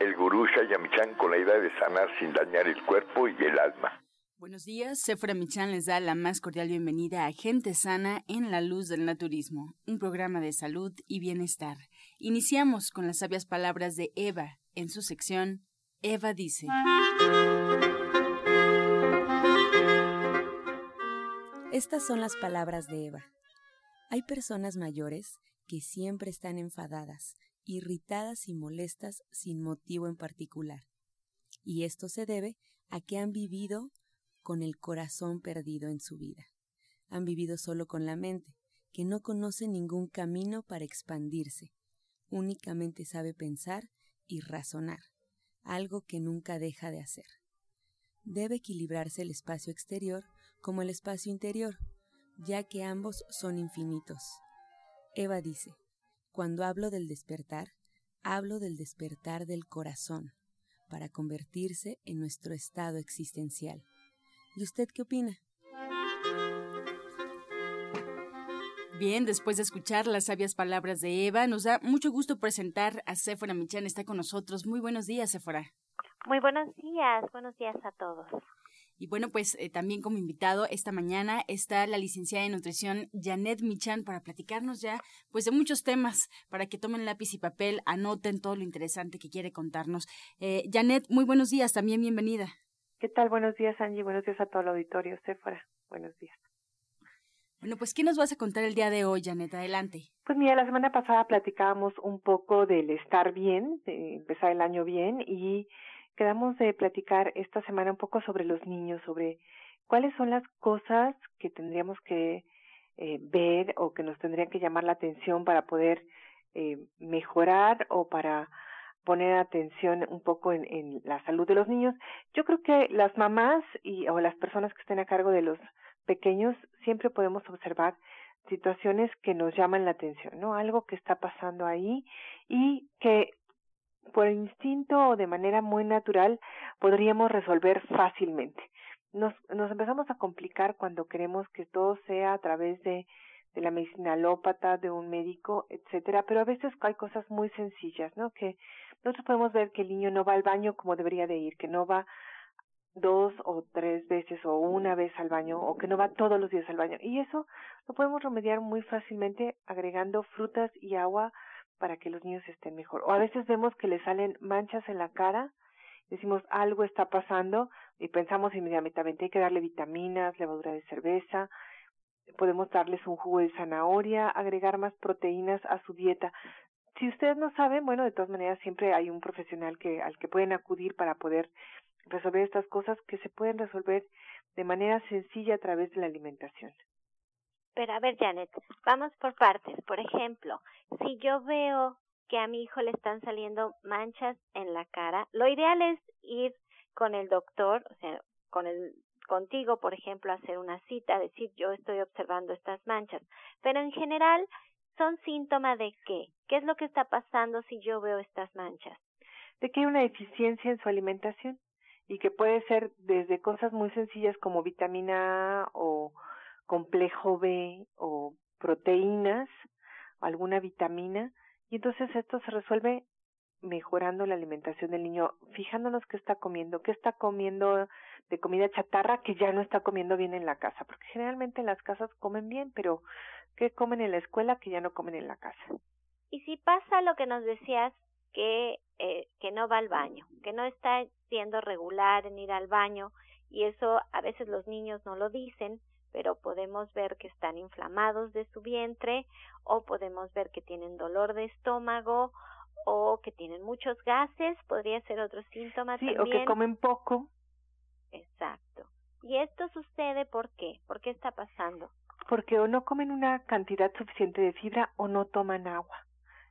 el gurú Shayamichan con la idea de sanar sin dañar el cuerpo y el alma. Buenos días, Sephora Michan les da la más cordial bienvenida a Gente Sana en la Luz del Naturismo, un programa de salud y bienestar. Iniciamos con las sabias palabras de Eva en su sección Eva dice. Estas son las palabras de Eva. Hay personas mayores que siempre están enfadadas, irritadas y molestas sin motivo en particular. Y esto se debe a que han vivido con el corazón perdido en su vida. Han vivido solo con la mente, que no conoce ningún camino para expandirse. Únicamente sabe pensar y razonar, algo que nunca deja de hacer. Debe equilibrarse el espacio exterior como el espacio interior, ya que ambos son infinitos. Eva dice, cuando hablo del despertar, hablo del despertar del corazón, para convertirse en nuestro estado existencial. ¿Y usted qué opina? Bien, después de escuchar las sabias palabras de Eva, nos da mucho gusto presentar a Sephora Michan. Está con nosotros. Muy buenos días, Sephora. Muy buenos días, buenos días a todos. Y bueno, pues eh, también como invitado esta mañana está la licenciada en nutrición Janet Michan para platicarnos ya pues de muchos temas para que tomen lápiz y papel, anoten todo lo interesante que quiere contarnos. Eh, Janet, muy buenos días, también bienvenida. ¿Qué tal? Buenos días, Angie. Buenos días a todo el auditorio. Sephora, buenos días. Bueno, pues, ¿qué nos vas a contar el día de hoy, Janet? Adelante. Pues mira, la semana pasada platicábamos un poco del estar bien, de empezar el año bien, y quedamos de platicar esta semana un poco sobre los niños, sobre cuáles son las cosas que tendríamos que eh, ver o que nos tendrían que llamar la atención para poder eh, mejorar o para poner atención un poco en, en la salud de los niños. Yo creo que las mamás y o las personas que estén a cargo de los pequeños siempre podemos observar situaciones que nos llaman la atención, ¿no? Algo que está pasando ahí y que por instinto o de manera muy natural podríamos resolver fácilmente. Nos, nos empezamos a complicar cuando queremos que todo sea a través de, de la medicina alópata, de un médico, etcétera, pero a veces hay cosas muy sencillas, ¿no? Que nosotros podemos ver que el niño no va al baño como debería de ir, que no va dos o tres veces o una vez al baño o que no va todos los días al baño. Y eso lo podemos remediar muy fácilmente agregando frutas y agua para que los niños estén mejor. O a veces vemos que le salen manchas en la cara, decimos algo está pasando y pensamos inmediatamente hay que darle vitaminas, levadura de cerveza, podemos darles un jugo de zanahoria, agregar más proteínas a su dieta. Si ustedes no saben, bueno, de todas maneras siempre hay un profesional que al que pueden acudir para poder resolver estas cosas que se pueden resolver de manera sencilla a través de la alimentación. Pero a ver, Janet, vamos por partes. Por ejemplo, si yo veo que a mi hijo le están saliendo manchas en la cara, lo ideal es ir con el doctor, o sea, con el contigo, por ejemplo, hacer una cita, decir yo estoy observando estas manchas. Pero en general, ¿son síntomas de qué? ¿Qué es lo que está pasando si yo veo estas manchas? De que hay una deficiencia en su alimentación y que puede ser desde cosas muy sencillas como vitamina A o complejo B o proteínas, alguna vitamina, y entonces esto se resuelve mejorando la alimentación del niño, fijándonos qué está comiendo, qué está comiendo de comida chatarra que ya no está comiendo bien en la casa, porque generalmente en las casas comen bien, pero qué comen en la escuela que ya no comen en la casa. Y si pasa lo que nos decías que eh, que no va al baño, que no está siendo regular en ir al baño y eso a veces los niños no lo dicen, pero podemos ver que están inflamados de su vientre o podemos ver que tienen dolor de estómago o que tienen muchos gases, podría ser otro síntoma sí, también. o que comen poco. Exacto. ¿Y esto sucede por qué? ¿Por qué está pasando? Porque o no comen una cantidad suficiente de fibra o no toman agua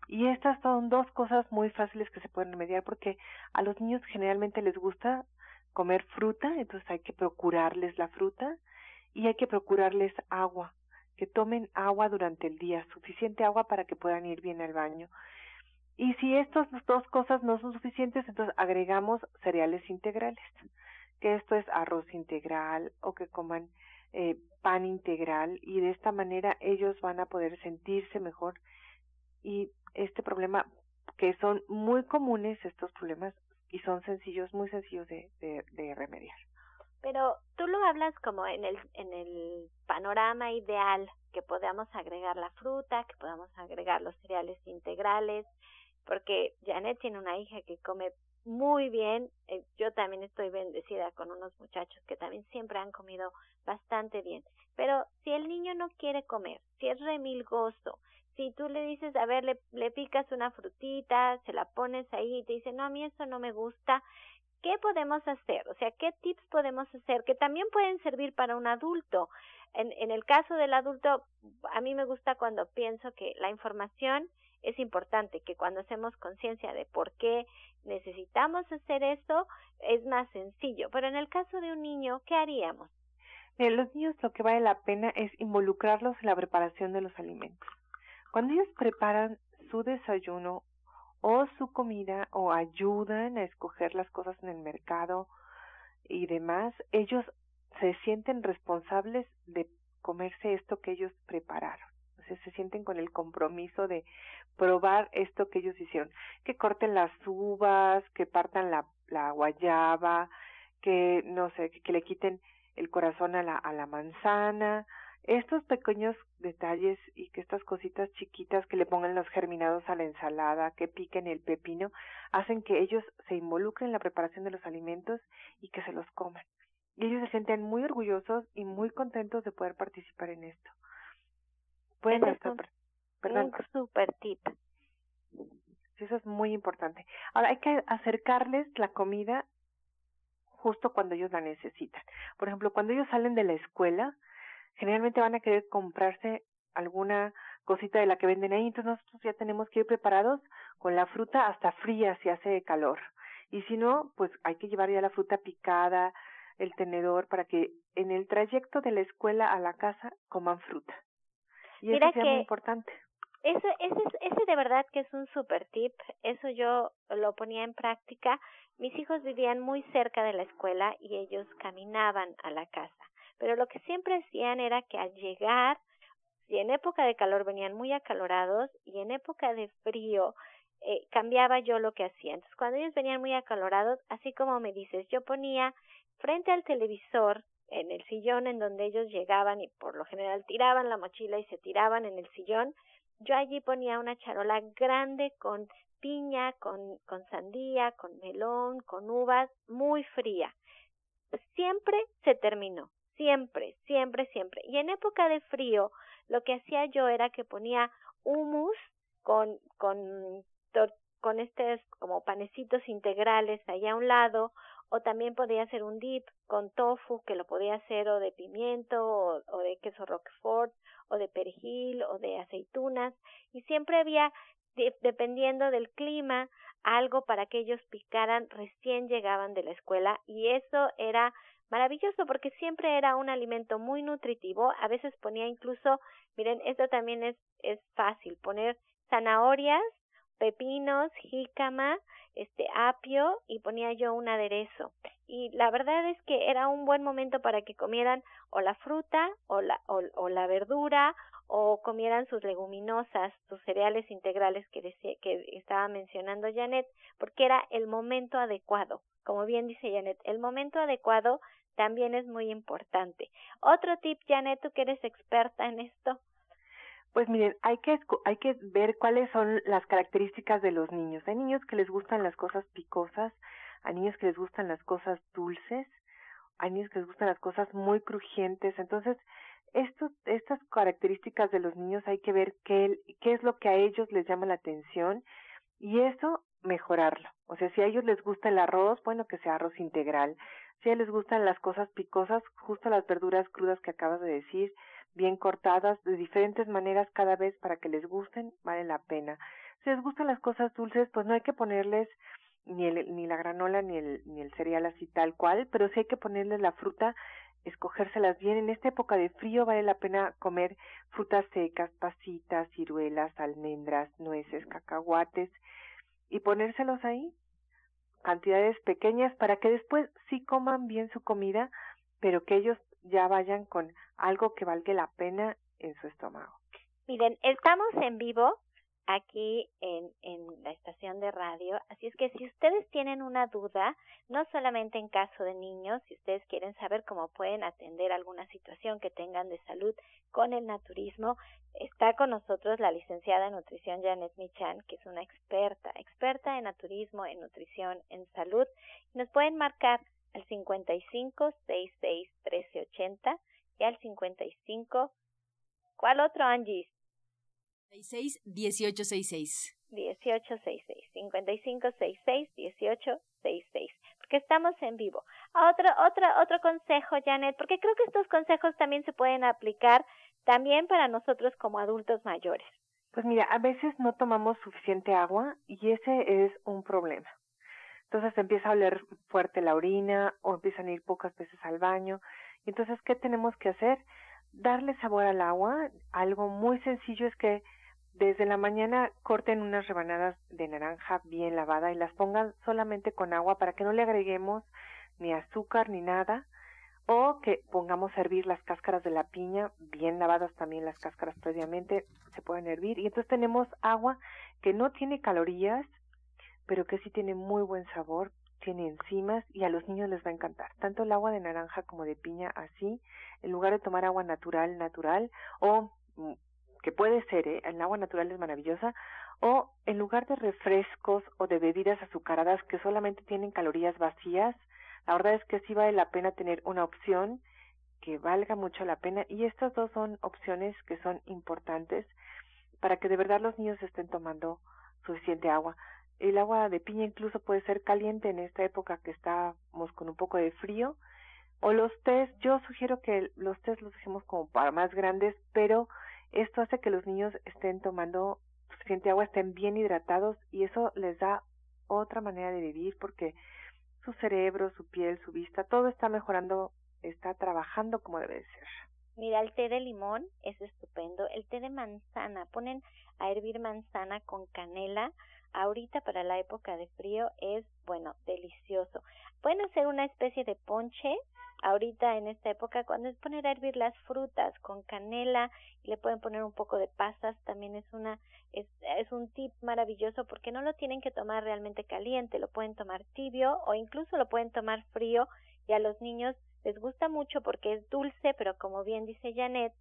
Y estas son dos cosas muy fáciles que se pueden remediar porque a los niños generalmente les gusta comer fruta, entonces hay que procurarles la fruta y hay que procurarles agua, que tomen agua durante el día, suficiente agua para que puedan ir bien al baño. Y si estas dos cosas no son suficientes, entonces agregamos cereales integrales, que esto es arroz integral o que coman eh, pan integral y de esta manera ellos van a poder sentirse mejor y este problema que son muy comunes estos problemas y son sencillos muy sencillos de, de, de remediar pero tú lo hablas como en el en el panorama ideal que podamos agregar la fruta que podamos agregar los cereales integrales porque Janet tiene una hija que come muy bien. Eh, yo también estoy bendecida con unos muchachos que también siempre han comido bastante bien. Pero si el niño no quiere comer, si es remilgoso, si tú le dices, a ver, le, le picas una frutita, se la pones ahí y te dice, no, a mí eso no me gusta, ¿qué podemos hacer? O sea, ¿qué tips podemos hacer que también pueden servir para un adulto? En, en el caso del adulto, a mí me gusta cuando pienso que la información es importante que cuando hacemos conciencia de por qué necesitamos hacer esto, es más sencillo. Pero en el caso de un niño, ¿qué haríamos? En los niños lo que vale la pena es involucrarlos en la preparación de los alimentos. Cuando ellos preparan su desayuno o su comida o ayudan a escoger las cosas en el mercado y demás, ellos se sienten responsables de comerse esto que ellos prepararon. O sea, se sienten con el compromiso de probar esto que ellos hicieron, que corten las uvas, que partan la, guayaba, que no sé, que, le quiten el corazón a la manzana, estos pequeños detalles y que estas cositas chiquitas que le pongan los germinados a la ensalada, que piquen el pepino, hacen que ellos se involucren en la preparación de los alimentos y que se los coman. Y ellos se sienten muy orgullosos y muy contentos de poder participar en esto. Pueden estar, un super tip. eso es muy importante. Ahora hay que acercarles la comida justo cuando ellos la necesitan. Por ejemplo, cuando ellos salen de la escuela, generalmente van a querer comprarse alguna cosita de la que venden ahí, entonces nosotros ya tenemos que ir preparados con la fruta hasta fría si hace calor. Y si no, pues hay que llevar ya la fruta picada, el tenedor, para que en el trayecto de la escuela a la casa coman fruta. Y Mira eso es muy importante. Ese, ese, ese de verdad que es un super tip, eso yo lo ponía en práctica. Mis hijos vivían muy cerca de la escuela y ellos caminaban a la casa, pero lo que siempre hacían era que al llegar, si en época de calor venían muy acalorados y en época de frío eh, cambiaba yo lo que hacía. Entonces cuando ellos venían muy acalorados, así como me dices, yo ponía frente al televisor en el sillón en donde ellos llegaban y por lo general tiraban la mochila y se tiraban en el sillón, yo allí ponía una charola grande con piña, con, con sandía, con melón, con uvas, muy fría. Siempre se terminó, siempre, siempre, siempre. Y en época de frío, lo que hacía yo era que ponía humus con, con, con estos como panecitos integrales allá a un lado, o también podía hacer un dip con tofu, que lo podía hacer o de pimiento, o, de queso roquefort, o de perejil o de aceitunas y siempre había dependiendo del clima algo para que ellos picaran recién llegaban de la escuela y eso era maravilloso porque siempre era un alimento muy nutritivo a veces ponía incluso miren esto también es es fácil poner zanahorias pepinos jícama este apio y ponía yo un aderezo y la verdad es que era un buen momento para que comieran o la fruta o la o, la verdura o comieran sus leguminosas, sus cereales integrales que decía, que estaba mencionando Janet, porque era el momento adecuado. Como bien dice Janet, el momento adecuado también es muy importante. Otro tip, Janet, tú que eres experta en esto. Pues miren, hay que, hay que ver cuáles son las características de los niños. Hay niños que les gustan las cosas picosas, hay niños que les gustan las cosas dulces, hay niños que les gustan las cosas muy crujientes. Entonces, estas características de los niños hay que ver qué, qué es lo que a ellos les llama la atención y eso mejorarlo. O sea, si a ellos les gusta el arroz, bueno, que sea arroz integral. Si a les gustan las cosas picosas, justo las verduras crudas que acabas de decir, bien cortadas de diferentes maneras cada vez para que les gusten, vale la pena. Si les gustan las cosas dulces, pues no hay que ponerles ni, el, ni la granola ni el, ni el cereal así tal cual, pero sí hay que ponerles la fruta, escogérselas bien. En esta época de frío vale la pena comer frutas secas, pasitas, ciruelas, almendras, nueces, cacahuates y ponérselos ahí, cantidades pequeñas para que después sí coman bien su comida, pero que ellos ya vayan con algo que valga la pena en su estómago. Miren, estamos en vivo aquí en, en la estación de radio. Así es que si ustedes tienen una duda, no solamente en caso de niños, si ustedes quieren saber cómo pueden atender alguna situación que tengan de salud con el naturismo, está con nosotros la licenciada en nutrición Janet Michan, que es una experta, experta en naturismo, en nutrición, en salud. Nos pueden marcar al 55 66 1380 y al 55 ¿Cuál otro, Angie? 66 1866. 1866. 5566 1866. Porque estamos en vivo. Otro, otro, otro consejo, Janet, porque creo que estos consejos también se pueden aplicar también para nosotros como adultos mayores. Pues mira, a veces no tomamos suficiente agua y ese es un problema. Entonces empieza a oler fuerte la orina o empiezan a ir pocas veces al baño. Entonces, ¿qué tenemos que hacer? Darle sabor al agua. Algo muy sencillo es que desde la mañana corten unas rebanadas de naranja bien lavada y las pongan solamente con agua para que no le agreguemos ni azúcar ni nada o que pongamos a hervir las cáscaras de la piña bien lavadas también las cáscaras previamente se pueden hervir. Y entonces tenemos agua que no tiene calorías pero que sí tiene muy buen sabor tiene enzimas y a los niños les va a encantar. Tanto el agua de naranja como de piña así en lugar de tomar agua natural natural o que puede ser, ¿eh? el agua natural es maravillosa, o en lugar de refrescos o de bebidas azucaradas que solamente tienen calorías vacías, la verdad es que sí vale la pena tener una opción que valga mucho la pena y estas dos son opciones que son importantes para que de verdad los niños estén tomando suficiente agua. El agua de piña incluso puede ser caliente en esta época que estamos con un poco de frío. O los tés, yo sugiero que los tés los dejemos como para más grandes, pero esto hace que los niños estén tomando suficiente agua, estén bien hidratados y eso les da otra manera de vivir porque su cerebro, su piel, su vista, todo está mejorando, está trabajando como debe ser. Mira, el té de limón es estupendo. El té de manzana, ponen a hervir manzana con canela. Ahorita para la época de frío es, bueno, delicioso. Pueden hacer una especie de ponche ahorita en esta época cuando es poner a hervir las frutas con canela y le pueden poner un poco de pasas también es una es, es un tip maravilloso porque no lo tienen que tomar realmente caliente lo pueden tomar tibio o incluso lo pueden tomar frío y a los niños les gusta mucho porque es dulce pero como bien dice Janet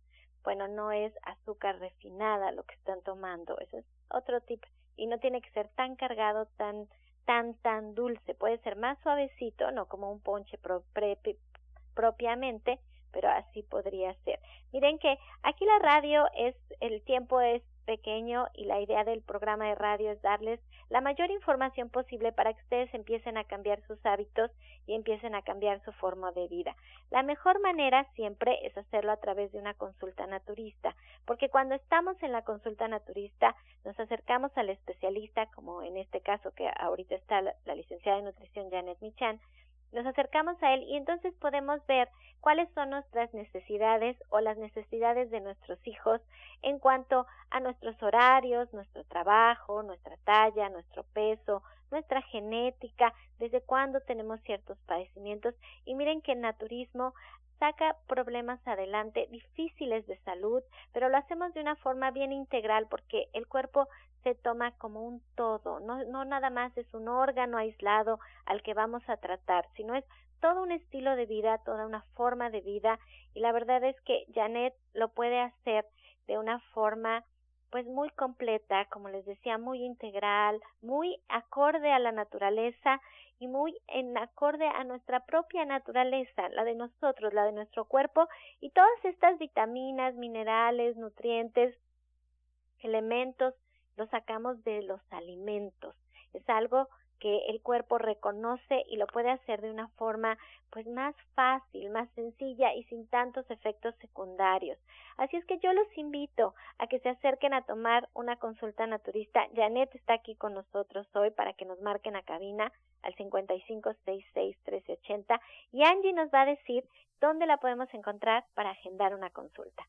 bueno no es azúcar refinada lo que están tomando eso es otro tip y no tiene que ser tan cargado tan tan tan dulce puede ser más suavecito no como un ponche pre, propiamente, pero así podría ser. Miren que aquí la radio es, el tiempo es pequeño y la idea del programa de radio es darles la mayor información posible para que ustedes empiecen a cambiar sus hábitos y empiecen a cambiar su forma de vida. La mejor manera siempre es hacerlo a través de una consulta naturista, porque cuando estamos en la consulta naturista nos acercamos al especialista, como en este caso que ahorita está la, la licenciada de nutrición Janet Michan, nos acercamos a Él y entonces podemos ver cuáles son nuestras necesidades o las necesidades de nuestros hijos en cuanto a nuestros horarios, nuestro trabajo, nuestra talla, nuestro peso, nuestra genética, desde cuándo tenemos ciertos padecimientos. Y miren que el naturismo saca problemas adelante difíciles de salud, pero lo hacemos de una forma bien integral porque el cuerpo se toma como un todo, no, no nada más es un órgano aislado al que vamos a tratar, sino es todo un estilo de vida, toda una forma de vida y la verdad es que Janet lo puede hacer de una forma pues muy completa, como les decía, muy integral, muy acorde a la naturaleza y muy en acorde a nuestra propia naturaleza, la de nosotros, la de nuestro cuerpo y todas estas vitaminas, minerales, nutrientes, elementos los sacamos de los alimentos. Es algo que el cuerpo reconoce y lo puede hacer de una forma pues más fácil, más sencilla y sin tantos efectos secundarios. Así es que yo los invito a que se acerquen a tomar una consulta naturista. Janet está aquí con nosotros hoy para que nos marquen a cabina al 55661380 y Angie nos va a decir dónde la podemos encontrar para agendar una consulta.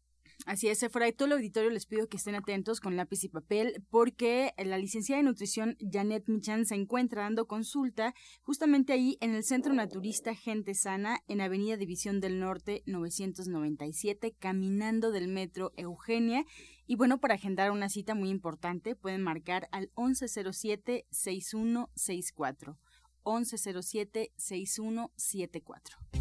Así es, fuera y todo el auditorio les pido que estén atentos con lápiz y papel porque la licenciada de nutrición Janet Michan se encuentra dando consulta justamente ahí en el Centro Naturista Gente Sana en Avenida División del Norte 997, caminando del metro Eugenia. Y bueno, para agendar una cita muy importante pueden marcar al 1107-6164. 1107-6174.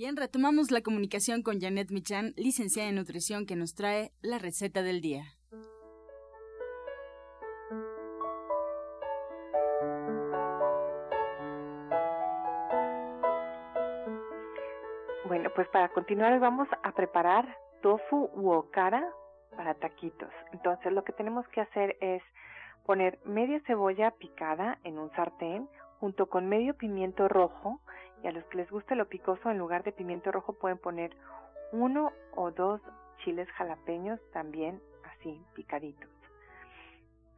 Bien, retomamos la comunicación con Janet Michan, licenciada en nutrición, que nos trae la receta del día. Bueno, pues para continuar vamos a preparar tofu u okara para taquitos. Entonces lo que tenemos que hacer es poner media cebolla picada en un sartén junto con medio pimiento rojo y a los que les guste lo picoso, en lugar de pimiento rojo pueden poner uno o dos chiles jalapeños también así picaditos.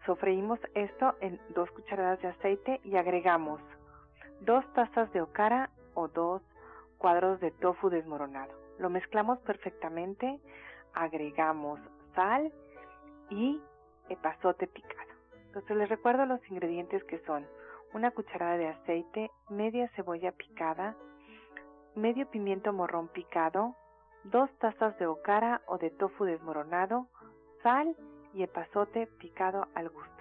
Sofreímos esto en dos cucharadas de aceite y agregamos dos tazas de okara o dos cuadros de tofu desmoronado. Lo mezclamos perfectamente, agregamos sal y epazote picado. Entonces les recuerdo los ingredientes que son una cucharada de aceite, media cebolla picada, medio pimiento morrón picado, dos tazas de okara o de tofu desmoronado, sal y epazote picado al gusto.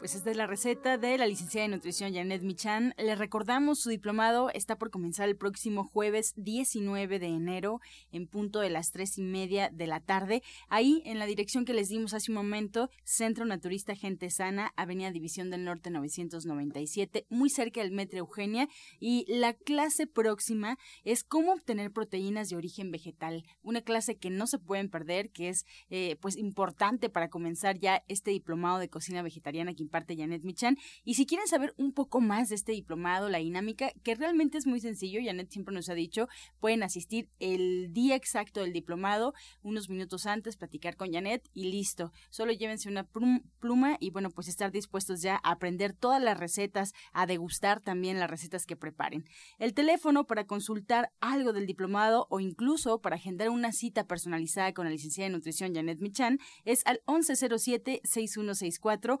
Pues esta es la receta de la licenciada de nutrición Janet Michan. Le recordamos su diplomado está por comenzar el próximo jueves 19 de enero en punto de las tres y media de la tarde. Ahí en la dirección que les dimos hace un momento, Centro Naturista Gente Sana, Avenida División del Norte 997, muy cerca del Metro Eugenia. Y la clase próxima es cómo obtener proteínas de origen vegetal. Una clase que no se pueden perder, que es eh, pues importante para comenzar ya este diplomado de cocina vegetariana que parte Janet Michan. Y si quieren saber un poco más de este diplomado, la dinámica, que realmente es muy sencillo, Janet siempre nos ha dicho, pueden asistir el día exacto del diplomado, unos minutos antes, platicar con Janet y listo. Solo llévense una pluma y bueno, pues estar dispuestos ya a aprender todas las recetas, a degustar también las recetas que preparen. El teléfono para consultar algo del diplomado o incluso para agendar una cita personalizada con la licenciada de nutrición Janet Michan es al 1107 6164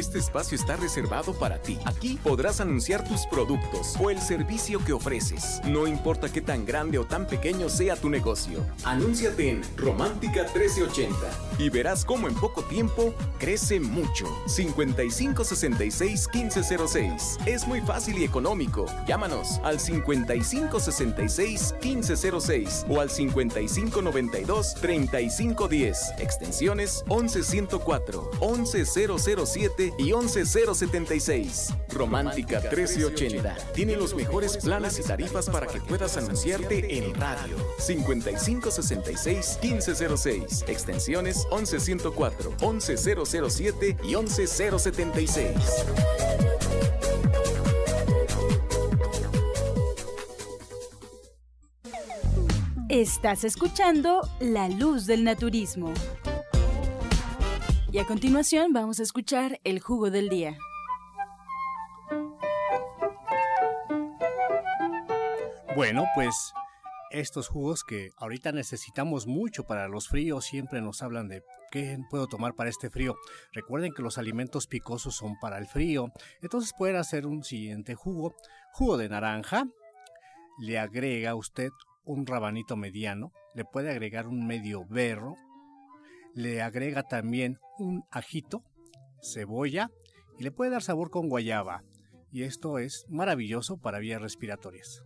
Este espacio está reservado para ti. Aquí podrás anunciar tus productos o el servicio que ofreces. No importa qué tan grande o tan pequeño sea tu negocio. Anúnciate en Romántica 1380 y verás cómo en poco tiempo crece mucho. 5566 1506. Es muy fácil y económico. Llámanos al 5566 1506 o al 5592 3510. Extensiones 11104, 11007 y 11076. Romántica 1380. Tiene los mejores planes y tarifas para que puedas anunciarte en radio. 5566-1506. Extensiones 11104, 11007 y 11076. Estás escuchando La Luz del Naturismo. Y a continuación vamos a escuchar el jugo del día. Bueno, pues estos jugos que ahorita necesitamos mucho para los fríos, siempre nos hablan de qué puedo tomar para este frío. Recuerden que los alimentos picosos son para el frío, entonces pueden hacer un siguiente jugo. Jugo de naranja, le agrega usted un rabanito mediano, le puede agregar un medio berro, le agrega también un ajito, cebolla y le puede dar sabor con guayaba. Y esto es maravilloso para vías respiratorias.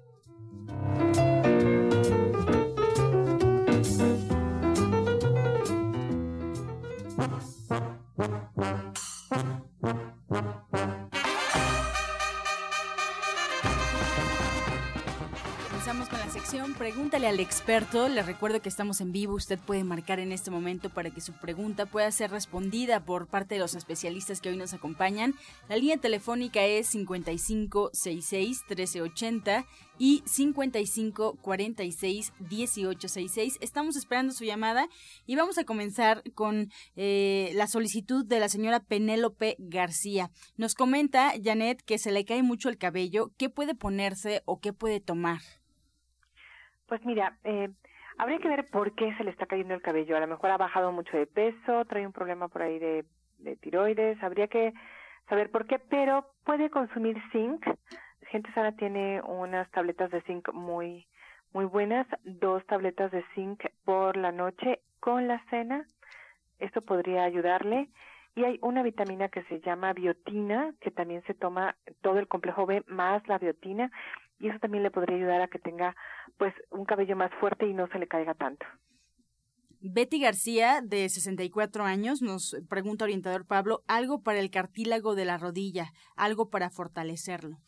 Al experto. Le recuerdo que estamos en vivo. Usted puede marcar en este momento para que su pregunta pueda ser respondida por parte de los especialistas que hoy nos acompañan. La línea telefónica es 5566-1380 y 5546-1866. Estamos esperando su llamada y vamos a comenzar con eh, la solicitud de la señora Penélope García. Nos comenta Janet que se le cae mucho el cabello. ¿Qué puede ponerse o qué puede tomar? Pues mira, eh, habría que ver por qué se le está cayendo el cabello. A lo mejor ha bajado mucho de peso, trae un problema por ahí de, de tiroides. Habría que saber por qué, pero puede consumir zinc. Gente sana tiene unas tabletas de zinc muy muy buenas, dos tabletas de zinc por la noche con la cena. Esto podría ayudarle. Y hay una vitamina que se llama biotina, que también se toma todo el complejo B más la biotina y eso también le podría ayudar a que tenga pues un cabello más fuerte y no se le caiga tanto. Betty García, de 64 años, nos pregunta orientador Pablo, algo para el cartílago de la rodilla, algo para fortalecerlo.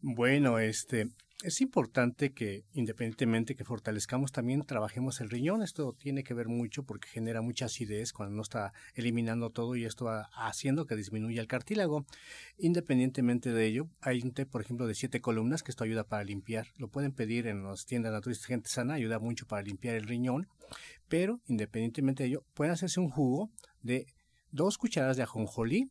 Bueno, este, es importante que independientemente que fortalezcamos, también trabajemos el riñón. Esto tiene que ver mucho porque genera mucha acidez cuando no está eliminando todo y esto va haciendo que disminuya el cartílago. Independientemente de ello, hay un té, por ejemplo, de siete columnas que esto ayuda para limpiar. Lo pueden pedir en las tiendas naturistas gente sana, ayuda mucho para limpiar el riñón. Pero independientemente de ello, pueden hacerse un jugo de dos cucharadas de ajonjolí,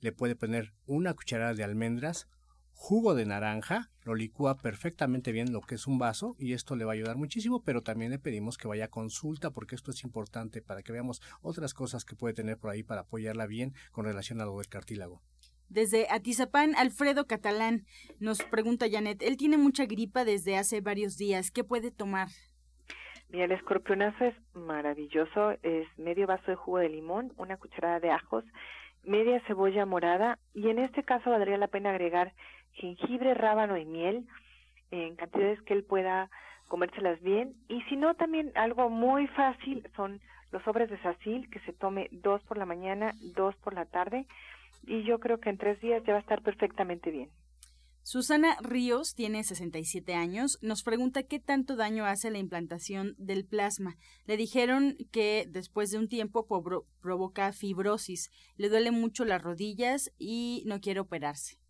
le puede poner una cucharada de almendras, jugo de naranja, lo licúa perfectamente bien lo que es un vaso y esto le va a ayudar muchísimo, pero también le pedimos que vaya a consulta porque esto es importante para que veamos otras cosas que puede tener por ahí para apoyarla bien con relación a lo del cartílago. Desde Atizapán, Alfredo Catalán nos pregunta Janet, él tiene mucha gripa desde hace varios días, ¿qué puede tomar? Mira, el escorpionazo es maravilloso, es medio vaso de jugo de limón, una cucharada de ajos, media cebolla morada y en este caso valdría la pena agregar jengibre, rábano y miel en cantidades que él pueda comérselas bien. Y si no, también algo muy fácil son los sobres de sacil, que se tome dos por la mañana, dos por la tarde. Y yo creo que en tres días ya va a estar perfectamente bien. Susana Ríos tiene 67 años. Nos pregunta qué tanto daño hace la implantación del plasma. Le dijeron que después de un tiempo provoca fibrosis. Le duele mucho las rodillas y no quiere operarse.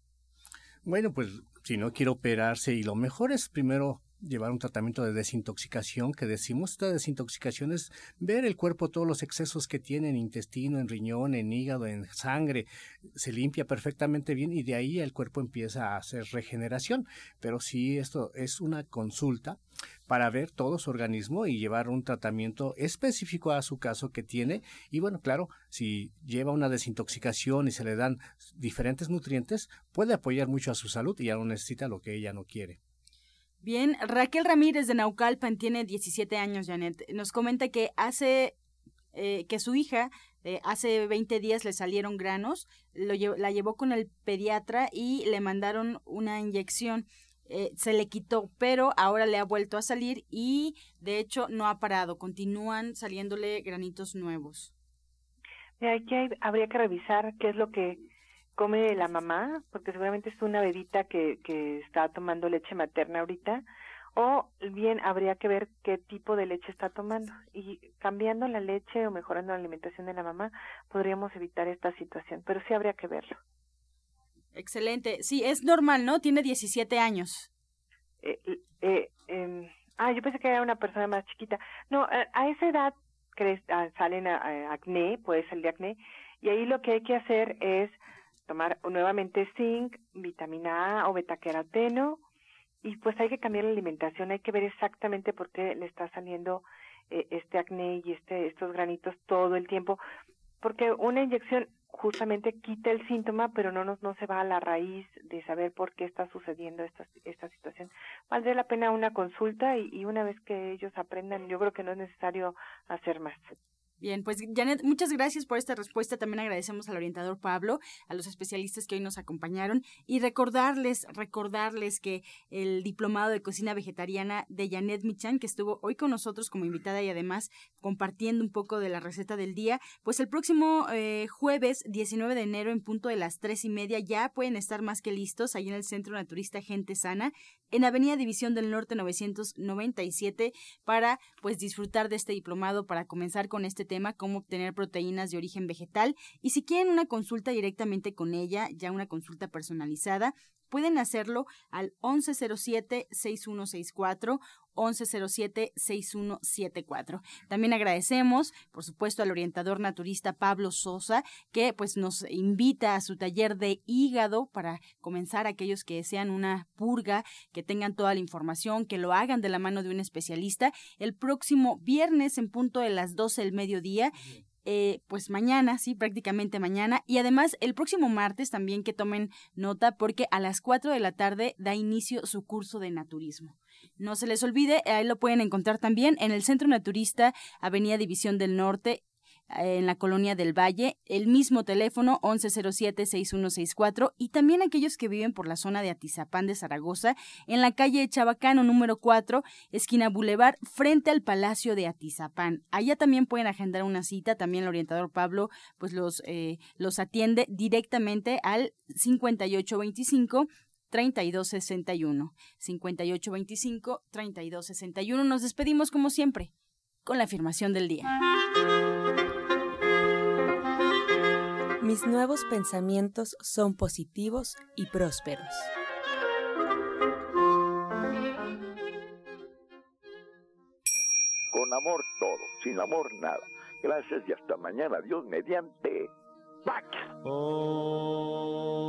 Bueno, pues si no quiere operarse y lo mejor es primero llevar un tratamiento de desintoxicación que decimos esta desintoxicación es ver el cuerpo todos los excesos que tiene en intestino, en riñón, en hígado, en sangre, se limpia perfectamente bien y de ahí el cuerpo empieza a hacer regeneración, pero si esto es una consulta para ver todo su organismo y llevar un tratamiento específico a su caso que tiene. Y bueno, claro, si lleva una desintoxicación y se le dan diferentes nutrientes, puede apoyar mucho a su salud y ya no necesita lo que ella no quiere. Bien, Raquel Ramírez de Naucalpan tiene 17 años, Janet. Nos comenta que hace eh, que su hija eh, hace 20 días le salieron granos, lo, la llevó con el pediatra y le mandaron una inyección. Eh, se le quitó, pero ahora le ha vuelto a salir y de hecho no ha parado, continúan saliéndole granitos nuevos. Aquí habría que revisar qué es lo que come la mamá, porque seguramente es una bebita que, que está tomando leche materna ahorita, o bien habría que ver qué tipo de leche está tomando y cambiando la leche o mejorando la alimentación de la mamá podríamos evitar esta situación, pero sí habría que verlo. Excelente. Sí, es normal, ¿no? Tiene 17 años. Eh, eh, em, Ah, yo pensé que era una persona más chiquita. No, a, esa edad ah, salen acné, puede salir acné, y ahí lo que hay que hacer es tomar nuevamente zinc, vitamina A o betaqueroteno, y pues hay que cambiar la alimentación, hay que ver exactamente por qué le está saliendo eh, este acné y este estos granitos todo el tiempo, porque una inyección justamente quita el síntoma, pero no nos no se va a la raíz de saber por qué está sucediendo esta esta situación. Valdría la pena una consulta y, y una vez que ellos aprendan, yo creo que no es necesario hacer más. Bien, pues Janet, muchas gracias por esta respuesta. También agradecemos al orientador Pablo, a los especialistas que hoy nos acompañaron y recordarles, recordarles que el diplomado de cocina vegetariana de Janet Michan, que estuvo hoy con nosotros como invitada y además compartiendo un poco de la receta del día, pues el próximo eh, jueves 19 de enero en punto de las tres y media ya pueden estar más que listos ahí en el Centro Naturista Gente Sana en Avenida División del Norte 997 para pues disfrutar de este diplomado para comenzar con este tema cómo obtener proteínas de origen vegetal. Y si quieren una consulta directamente con ella, ya una consulta personalizada, pueden hacerlo al 1107-6164 1107-6174. También agradecemos, por supuesto, al orientador naturista Pablo Sosa, que pues nos invita a su taller de hígado para comenzar aquellos que desean una purga, que tengan toda la información, que lo hagan de la mano de un especialista. El próximo viernes en punto de las 12 del mediodía eh, pues mañana, sí, prácticamente mañana. Y además el próximo martes también que tomen nota porque a las 4 de la tarde da inicio su curso de naturismo. No se les olvide, ahí lo pueden encontrar también en el Centro Naturista, Avenida División del Norte, en la colonia del Valle, el mismo teléfono 1107-6164 y también aquellos que viven por la zona de Atizapán de Zaragoza, en la calle Chabacano número 4, esquina Boulevard, frente al Palacio de Atizapán. Allá también pueden agendar una cita, también el orientador Pablo pues los, eh, los atiende directamente al 5825 3261. 5825 3261. Nos despedimos como siempre con la afirmación del día. Mis nuevos pensamientos son positivos y prósperos. Con amor todo, sin amor nada. Gracias y hasta mañana. Dios mediante. Pax. Oh.